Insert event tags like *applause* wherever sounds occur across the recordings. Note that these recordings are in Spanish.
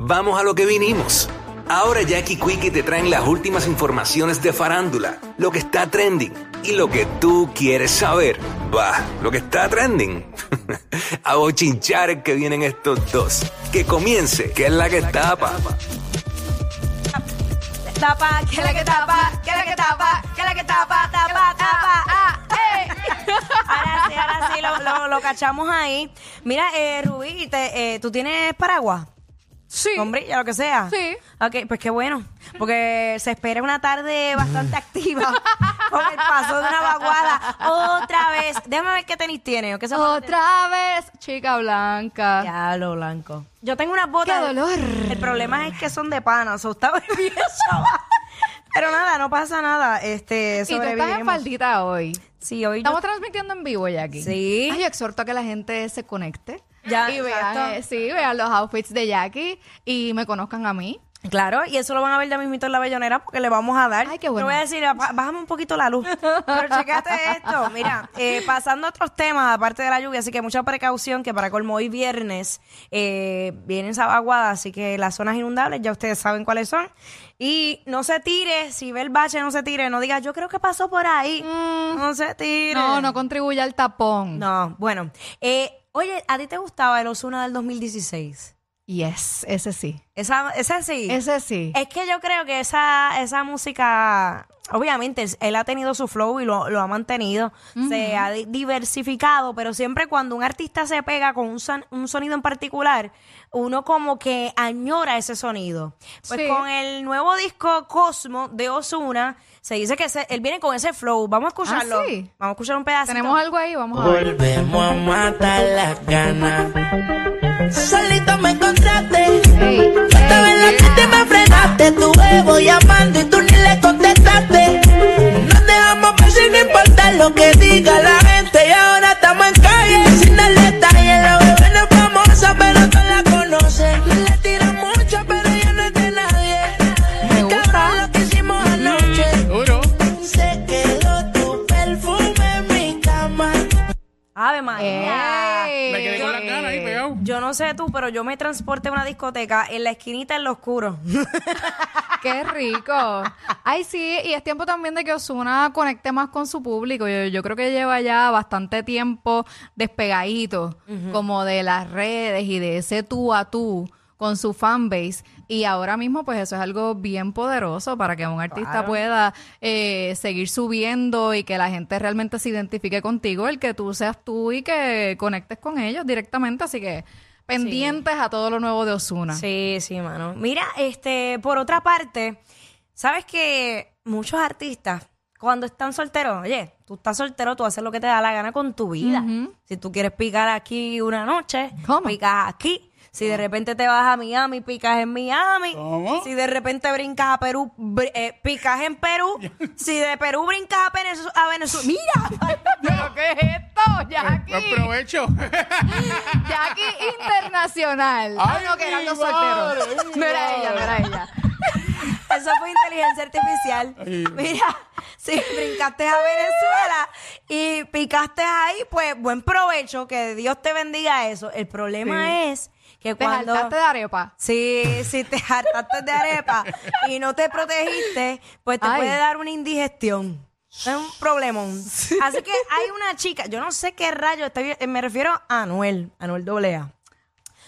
vamos a lo que vinimos. Ahora Jackie Quickie te traen las últimas informaciones de farándula, lo que está trending y lo que tú quieres saber. Va, lo que está trending. *laughs* a bochinchar que vienen estos dos. Que comience, que es la que tapa. Tapa, que la que tapa, que la que tapa, que la que tapa, tapa, tapa. Ah, eh. Ahora sí, ahora sí, lo, lo- cachamos ahí. Mira, eh, Rubí, eh, ¿tú tienes paraguas? Sí. Sombrilla, lo que sea. Sí. Ok, pues qué bueno. Porque se espera una tarde bastante activa *laughs* con el paso de una vaguada. Otra vez. Déjame ver qué tenis tiene. ¿o qué. Otra vez, chica blanca. Diablo blanco. Yo tengo unas botas. ¡Qué dolor! El problema es que son de pana, so está *laughs* bien. Pero nada, no pasa nada. Este, Y tú estás en faldita hoy. Sí, hoy yo- Estamos transmitiendo en vivo ya aquí. Sí. Ay, yo exhorto a que la gente se conecte. Ya, y vean, eh, sí, vean los outfits de Jackie y me conozcan a mí. Claro, y eso lo van a ver ya mismito en la bellonera porque le vamos a dar. Ay, qué bueno. Te voy a decir, bá- bájame un poquito la luz. Pero checate esto. Mira, eh, pasando a otros temas, aparte de la lluvia, así que mucha precaución que para colmo hoy viernes eh, vienen vaguada, así que las zonas inundables ya ustedes saben cuáles son. Y no se tire, si ve el bache, no se tire, no diga, yo creo que pasó por ahí. No se tire. No, no contribuye al tapón. No, bueno. Eh, oye, ¿a ti te gustaba el Osuna del 2016? Yes, ese sí. Esa, esa sí. Ese sí. Es que yo creo que esa, esa música, obviamente, él- ha tenido su flow y lo, lo ha mantenido, se ha di- diversificado, pero siempre cuando un artista se pega con un, son- un sonido en particular, uno como que añora ese sonido. Pues Sí. con el nuevo disco Cosmo de Osuna, se dice que se- él viene con ese flow. Vamos a escucharlo. Ah, sí. Vamos a escuchar un pedacito. Tenemos algo ahí, vamos a ver. Volvemos a matar las ganas. Me encontraste. Ey, Yo estaba en la ey, pista y me frenaste. Tu huevo llamando y tú ni le contestaste. Nos dejamos ver sin importar lo que diga la Ave María. Ey. Me quedé con las ganas ahí pegado. Yo no sé tú, pero yo me transporté a una discoteca en la esquinita en lo oscuro. *laughs* Qué rico. Ay, sí, y es tiempo también de que Osuna conecte más con su público. Yo, yo creo que lleva ya bastante tiempo despegadito, como de las redes y de ese tú a tú con su fanbase. Y ahora mismo, pues eso es algo bien poderoso para que un artista pueda eh, seguir subiendo y que la gente realmente se identifique contigo, el que tú seas tú y que conectes con ellos directamente. Así que pendientes a todo lo nuevo de Osuna. Sí, sí, mano. Mira, este, por otra parte, sabes que muchos artistas, cuando están solteros, oye, tú estás soltero, tú haces lo que te da la gana con tu vida. Si tú quieres picar aquí una noche, ¿Cómo? picas aquí. Si de repente te vas a Miami, picas en Miami. ¿Cómo? Si de repente brincas a Perú, br- eh, picas en Perú. *laughs* si de Perú brincas a Venezuela, a Venezuela mira, *laughs* ¿Pero qué es esto, Jackie? Buen provecho. Jackie *laughs* Internacional. Ah, Ay, no, que eran mi los madre, solteros. mi No era madre. ella, no era ella. Eso fue inteligencia artificial. Mira, si brincaste a Venezuela y picaste ahí, pues buen provecho, que Dios te bendiga eso. El problema es que Te cuando... saltaste de arepa. Sí, si te hartaste de arepa y no te protegiste, pues te Ay. puede dar una indigestión. Es un problemón. Así que hay una chica, yo no sé qué rayo, estoy, me refiero a Anuel, Anuel AA.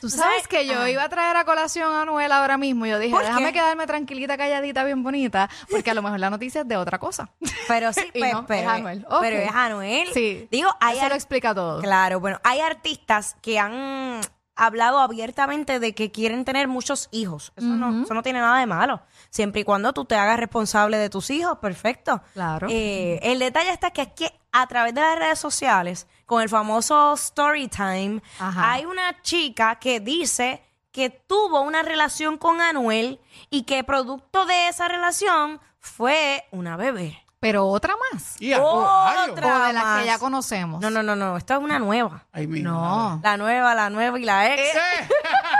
Tú sabes- que yo Ajá. iba a traer a colación a Anuel ahora mismo. Yo dije, ¿Por déjame qué? quedarme tranquilita, calladita, bien bonita, porque a lo mejor la noticia es de otra cosa. Pero sí, *laughs* Y pues, no, pero, es Anuel. Ok. pero es Anuel. Sí. Digo, hay Eso lo explica todo. Claro, bueno, hay artistas que han hablado abiertamente de que quieren tener muchos hijos. Eso, no, eso no tiene nada de malo. Siempre y cuando tú te hagas responsable de tus hijos, perfecto. Claro. Eh, el detalle está que es que a través de las redes sociales, con el famoso story time, Ajá. hay una chica que dice que tuvo una relación con Anuel y que producto de esa relación fue una bebé. Pero otra más. Y a- oh, rayos. Otra. O de las más. que ya conocemos. No, no, no, no, esta es una nueva. Ay, mi No. La nueva, la nueva y la ex. *laughs*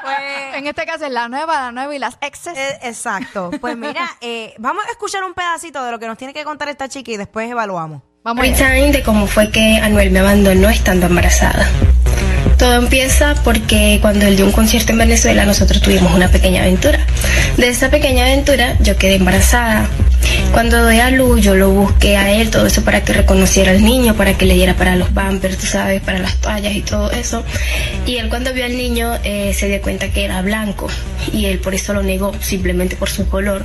Pues, *laughs* En este caso es la nueva, la nueva y las exes. eh, exacto. Pues mira, *laughs* eh, vamos a escuchar un pedacito de lo que nos tiene que contar esta chica y después evaluamos. Vamos allá. time de cómo fue que Anuel me abandonó estando embarazada. Todo empieza porque cuando él dio un concierto en Venezuela nosotros tuvimos una pequeña aventura. De esa pequeña aventura yo quedé embarazada. Cuando doy a luz yo lo busqué a él, todo eso para que reconociera al niño, para que le diera para los bumpers, tú sabes, para las toallas y todo eso. Y él cuando vio al niño eh, se dio cuenta que era blanco y él por eso lo negó, simplemente por su color,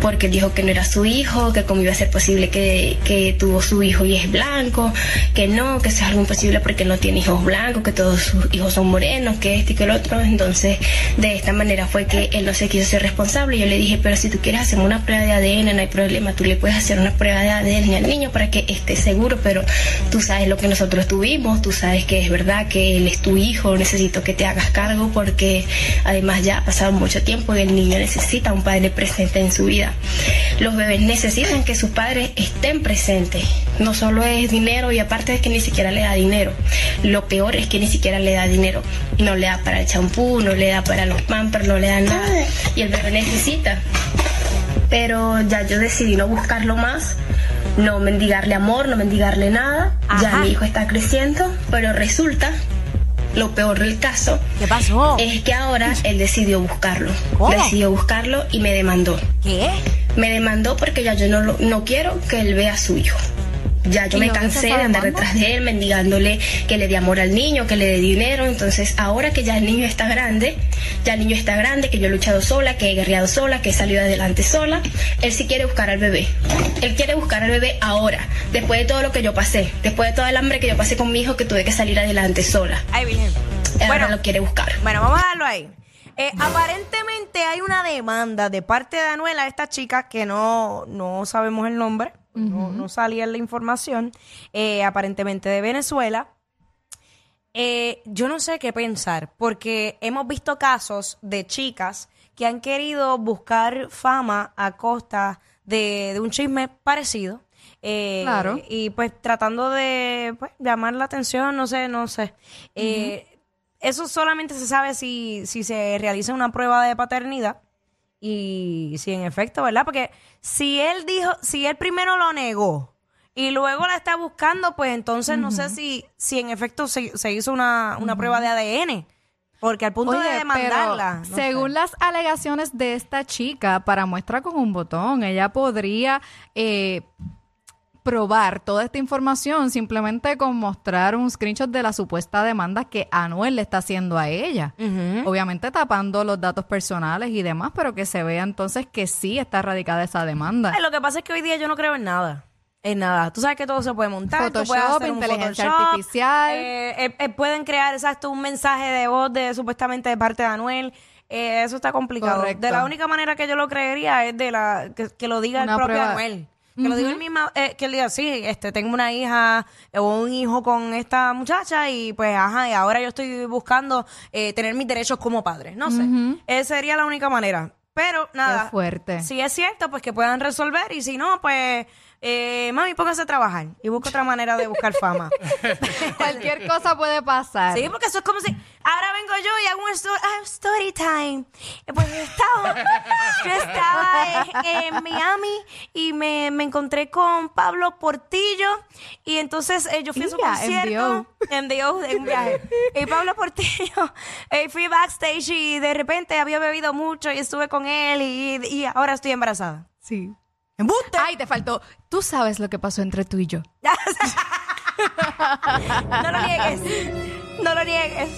porque dijo que no era su hijo, que cómo iba a ser posible que, que tuvo su hijo y es blanco, que no, que eso es algo imposible porque no tiene hijos blancos, que todos sus hijos son morenos, que este y que el otro. Entonces, de esta manera fue que él no se quiso ser responsable. Yo le dije, pero si tú quieres hacer una prueba de ADN, no hay problema, tú le puedes hacer una prueba de ADN al niño para que esté seguro, pero tú sabes lo que nosotros tuvimos, tú sabes que es verdad que él es tu hijo, necesito que te hagas cargo porque además ya ha pasado mucho tiempo y el niño necesita un padre presente en su vida. Los bebés necesitan que sus padres estén presentes. No solo es dinero y aparte es que ni siquiera le da dinero. Lo peor es que ni siquiera le da dinero. No le da para el champú, no le da para los pampers, no le da nada. Y el bebé necesita. Pero ya yo decidí no buscarlo más, no mendigarle amor, no mendigarle nada. Ya mi hijo está creciendo, pero resulta, lo peor del caso, ¿Qué pasó? es que ahora él decidió buscarlo. ¿Cómo? Decidió buscarlo y me demandó. ¿Qué? Me demandó porque ya yo no, lo- no quiero que él vea a su hijo. Ya yo ¿Y me cansé de andar detrás de él, mendigándole que le dé amor al niño, que le dé dinero. Entonces, ahora que ya el niño está grande, ya el niño está grande, que yo he luchado sola, que he guerreado sola, que he salido adelante sola, él sí quiere buscar al bebé. Él quiere buscar al bebé ahora, después de todo lo que yo pasé, después de todo el hambre que yo pasé con mi hijo, que tuve que salir adelante sola. Ay, Virgen. Ahora Bueno, lo quiere buscar. Bueno, vamos a dejarlo ahí. Eh, aparentemente hay una demanda de parte de Anuel a esta chica que no, no sabemos el nombre, no, no salía en la información, eh, aparentemente de Venezuela. Eh, yo no sé qué pensar, porque hemos visto casos de chicas que han querido buscar fama a costa de, de un chisme parecido. Eh, Claro. Y pues tratando de pues, llamar la atención, no sé, no sé. Eh, Eso solamente se sabe si, si se realiza una prueba de paternidad y si en efecto, ¿verdad? Porque si él dijo, si él primero lo negó y luego la está buscando, pues entonces no sé si, si en efecto se, se hizo una, una prueba de ADN. Porque al punto Oye, de demandarla. no según sé. las alegaciones de esta chica, para muestra con un botón, ella podría eh, probar toda esta información simplemente con mostrar un screenshot de la supuesta demanda que Anuel le está haciendo a ella. Obviamente tapando los datos personales y demás, pero que se vea entonces que sí está radicada esa demanda. Ay, lo que pasa es que hoy día yo no creo en nada. En nada. Tú sabes que todo se puede montar. tú puedes Photoshop, hacer un inteligencia Photoshop, artificial. eh, eh, eh, pueden crear, exacto, un mensaje de voz de supuestamente de parte de Anuel. Eh, eso está complicado. Correcto. De la única manera que yo lo creería es de la que, que lo diga Una el propio prueba. Anuel. Que lo diga el mismo, eh, que él diga, sí, este, tengo una hija eh, o un hijo con esta muchacha y pues, ajá, y ahora yo estoy buscando eh, tener mis derechos como padre. No sé. Esa sería la única manera. Pero nada. Qué fuerte. Si es cierto, pues que puedan resolver y si no, pues, eh, mami, póngase a trabajar y busca otra manera de buscar fama. *laughs* Cualquier cosa puede pasar. Sí, porque eso es como si ahora vengo yo y hago un story, ah, story time. Eh, Pues yo estaba, *laughs* yo estaba en, en Miami y me, me encontré con Pablo Portillo y entonces eh, yo fui a su Ya, concierto en The O, en un viaje. Y Pablo Portillo, *laughs* eh, fui backstage y de repente había bebido mucho y estuve con él y, y ahora estoy embarazada. Sí. ¡Embuste! Ay, te faltó. Tú sabes lo que pasó entre tú y yo. *laughs* No lo niegues. No lo niegues.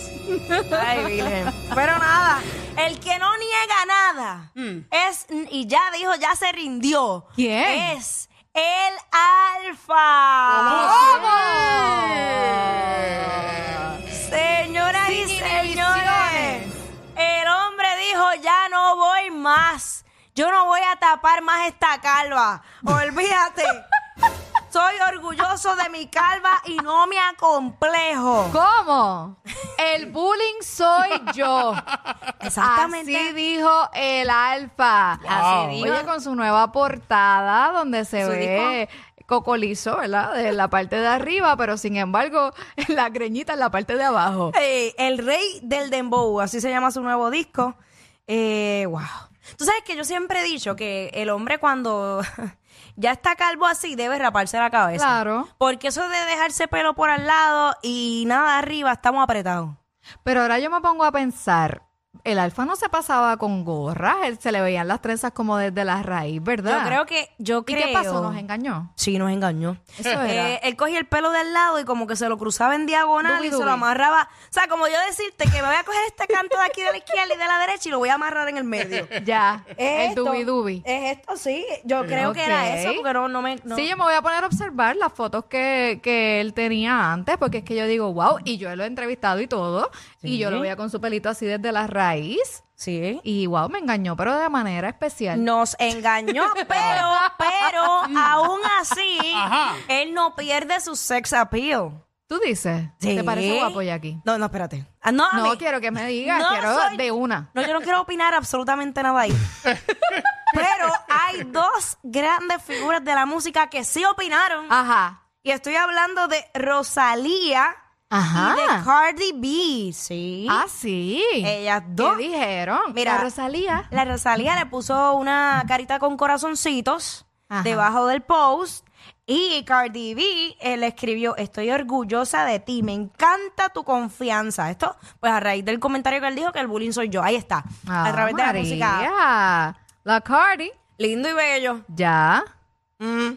Ay, Virgen. Pero nada, el que no niega nada es, y ya dijo, ya se rindió. ¿Quién? Es el Alfa. Yo no voy a tapar más esta calva. Olvídate. *laughs* Soy orgulloso de mi calva y no me acomplejo. ¿Cómo? El bullying soy yo. *laughs* Exactamente. Así dijo el alfa. Así dijo. Oye, con su nueva portada donde se ve cocolizo, ¿verdad? De la parte de arriba, pero sin embargo, *laughs* la greñita en la parte de abajo. Eh, el rey del dembow, así se llama su nuevo disco. Eh, wow. Tú sabes que yo siempre he dicho que el hombre cuando *laughs* ya está calvo así debe raparse la cabeza. Claro. Porque eso de dejarse pelo por al lado y nada arriba, estamos apretados. Pero ahora yo me pongo a pensar, el alfa no se pasaba con gorras, él se le veían las trenzas como desde la raíz, ¿verdad? Yo creo que, yo ¿Y creo... qué pasó? ¿Nos engañó? Sí, nos engañó. Eso era. Eh, él cogía el pelo del lado y como que se lo cruzaba en diagonal Dubi, y se lo amarraba. O sea, como yo decirte que me voy a coger este canto de aquí de la izquierda y de la derecha y lo voy a amarrar en el medio. *laughs* Ya, Es el dubi dubi. Es esto, sí. Yo creo que era eso, porque no, no me... no- Sí, yo me voy a poner a observar las fotos que, que él tenía antes, porque es que yo digo, wow, y yo lo he entrevistado y todo, y yo lo veía con su pelito así desde la raíz, Sí. y wow, me engañó, pero de manera especial. Nos engañó, *laughs* pero, pero, aún así, Ajá. él no pierde su sex appeal. ¿Tú dices? Sí. ¿Te parece guapo, Jackie? No, no, espérate. Ah, no, a No, mí- quiero que me digas, No quiero soy- de una. No, yo no quiero opinar absolutamente nada ahí. *laughs* Pero hay dos grandes figuras de la música que sí opinaron. Ajá. Y estoy hablando de Rosalía Ajá. y de Cardi B. Sí. Ah, sí. Ellas dos. ¿Qué dijeron? Mira, La Rosalía. La Rosalía le puso una carita con corazoncitos Ajá. debajo del post. Y Cardi B eh, le escribió, estoy orgullosa de ti, me encanta tu confianza. Esto, pues a raíz del comentario que él dijo que el bullying soy yo. Ahí está. a Ah, través de la música. La Cardi. Lindo y bello. Ya. Mm.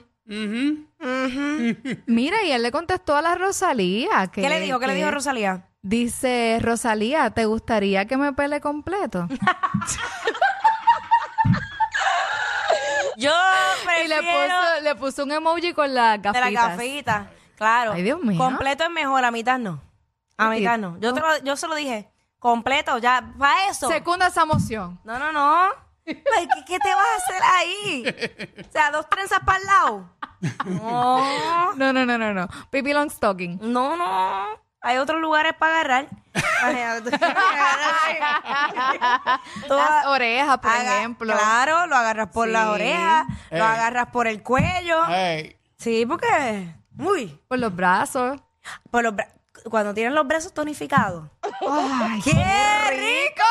Mira, y él le contestó a la Rosalía. Que, ¿Qué le dijo? ¿Qué le dijo Rosalía? Dice, Rosalía, ¿te gustaría que me pele completo? *laughs* Yo y le prefiero puso, le puso un emoji con las de la gafitas. gafita. Claro. Ay, Dios mío. Completo es mejor, a mitad no. A ¿Qué mitad no. Yo, te lo, yo se lo dije. Completo, ya, para eso. Secunda esa moción. No, no, no. ¿Qué, qué te vas a hacer ahí? O sea, dos trenzas para el lado. No, No, no, no, no, no. Pipi long stocking. no, no. Hay otros lugares para agarrar. Las a- orejas, por aga- ejemplo. Claro, lo agarras por Sí. las orejas, Ey. lo agarras por el cuello. Ey. Sí, porque. Uy. Por los brazos. Por los bra- cuando tienen los brazos tonificados. Ay, ¡Qué rico!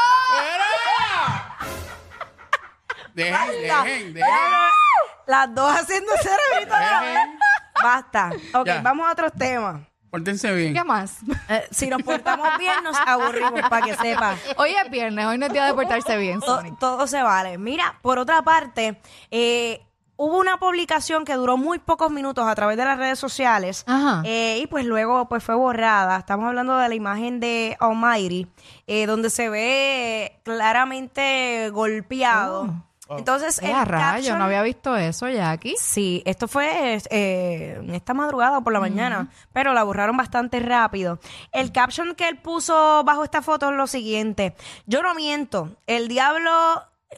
Dejen, Basta. dejen, dejen. lo- Las dos haciendo cerebrito a la vez. Dejen. Basta. Ok, Ya. vamos a otros temas. Pórtense bien. ¿Qué más? Eh, si nos portamos bien, nos aburrimos, para que sepa. Hoy es viernes, hoy no es día de portarse bien, To- Sonic. todo se vale. Mira, por otra parte, eh, hubo una publicación que duró muy pocos minutos a través de las redes sociales Ajá. eh, y pues luego pues fue borrada. Estamos hablando de la imagen de Almighty, eh, donde se ve claramente golpeado. Entonces, Eh, el a rayo, caption- no había visto eso, Jackie. Sí, esto fue eh, esta madrugada o por la mañana, pero la borraron bastante rápido. El caption que él puso bajo esta foto es lo siguiente. Yo no miento, el diablo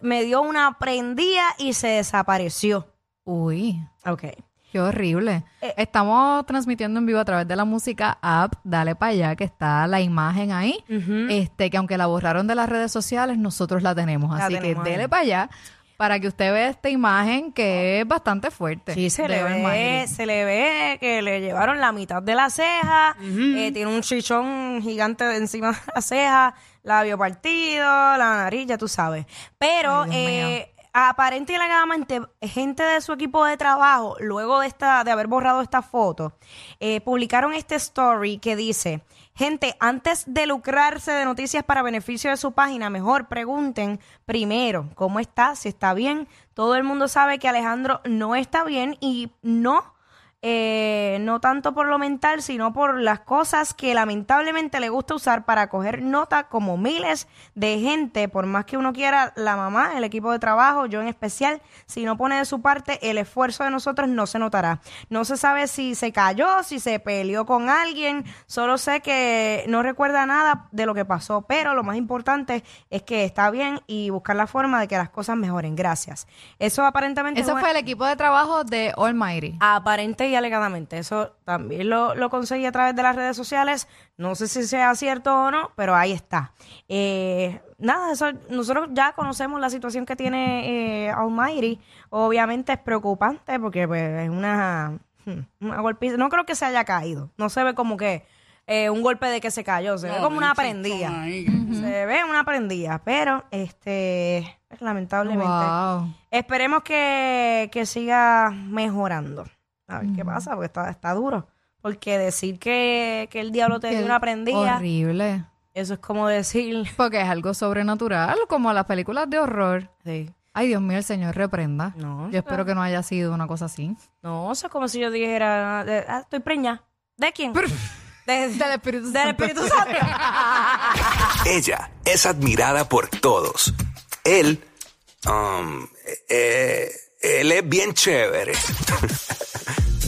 me dio una prendida y se desapareció. Uy, Ok. qué horrible. Eh. Estamos transmitiendo en vivo a través de la música app. Dale para allá, que está la imagen ahí. Este, que aunque la borraron de las redes sociales, nosotros la tenemos. La Así tenemos que dele para allá para que usted vea esta imagen que es bastante fuerte. Sí, se le, ve, se le ve que le llevaron la mitad de la ceja, eh, tiene un chichón gigante de encima de la ceja, labio partido, la nariz, ya tú sabes. Pero Ay, eh, aparente y alegadamente, gente de su equipo de trabajo, luego de esta, de haber borrado esta foto, eh, publicaron este story que dice. Gente, antes de lucrarse de noticias para beneficio de su página, mejor pregunten primero cómo está, si está bien. Todo el mundo sabe que Alejandro no está bien y no, eh, no tanto por lo mental, sino por las cosas que lamentablemente le gusta usar para coger nota como miles de gente, por más que uno quiera, la mamá, el equipo de trabajo, yo en especial, si no pone de su parte, el esfuerzo de nosotros no se notará. No se sabe si se cayó, si se peleó con alguien, solo sé que no recuerda nada de lo que pasó, pero lo más importante es que está bien y buscar la forma de que las cosas mejoren. Gracias. Eso aparentemente Eso es fue el equipo de trabajo de Almighty. Aparente y alegadamente. Eso también lo, lo conseguí a través de las redes sociales. No sé si sea cierto o no, pero ahí está. Eh, nada, eso, nosotros ya conocemos la situación que tiene eh, Almighty. Obviamente es preocupante porque pues, es una, hmm, una golpiza. No creo que se haya caído. No se ve como que eh, un golpe de que se cayó, se ve como una prendida. Se ve una prendida, pero este, pues, lamentablemente. Wow. Esperemos que, que siga mejorando. A ver qué pasa, porque está, está duro. Porque decir que, que el diablo te dio una prendida, Horrible. eso es como decir. *laughs* Porque es algo sobrenatural, como las películas de horror. Sí. Ay, Dios mío, el Señor reprenda. No, Yo espero que no haya sido una cosa así. No, eso es como si yo dijera, de- ah, estoy preñada. ¿De quién? De- *laughs* Del Espíritu Del Santo. Espíritu Santo. *laughs* Ella es admirada por todos. Él, um, eh, él es bien chévere.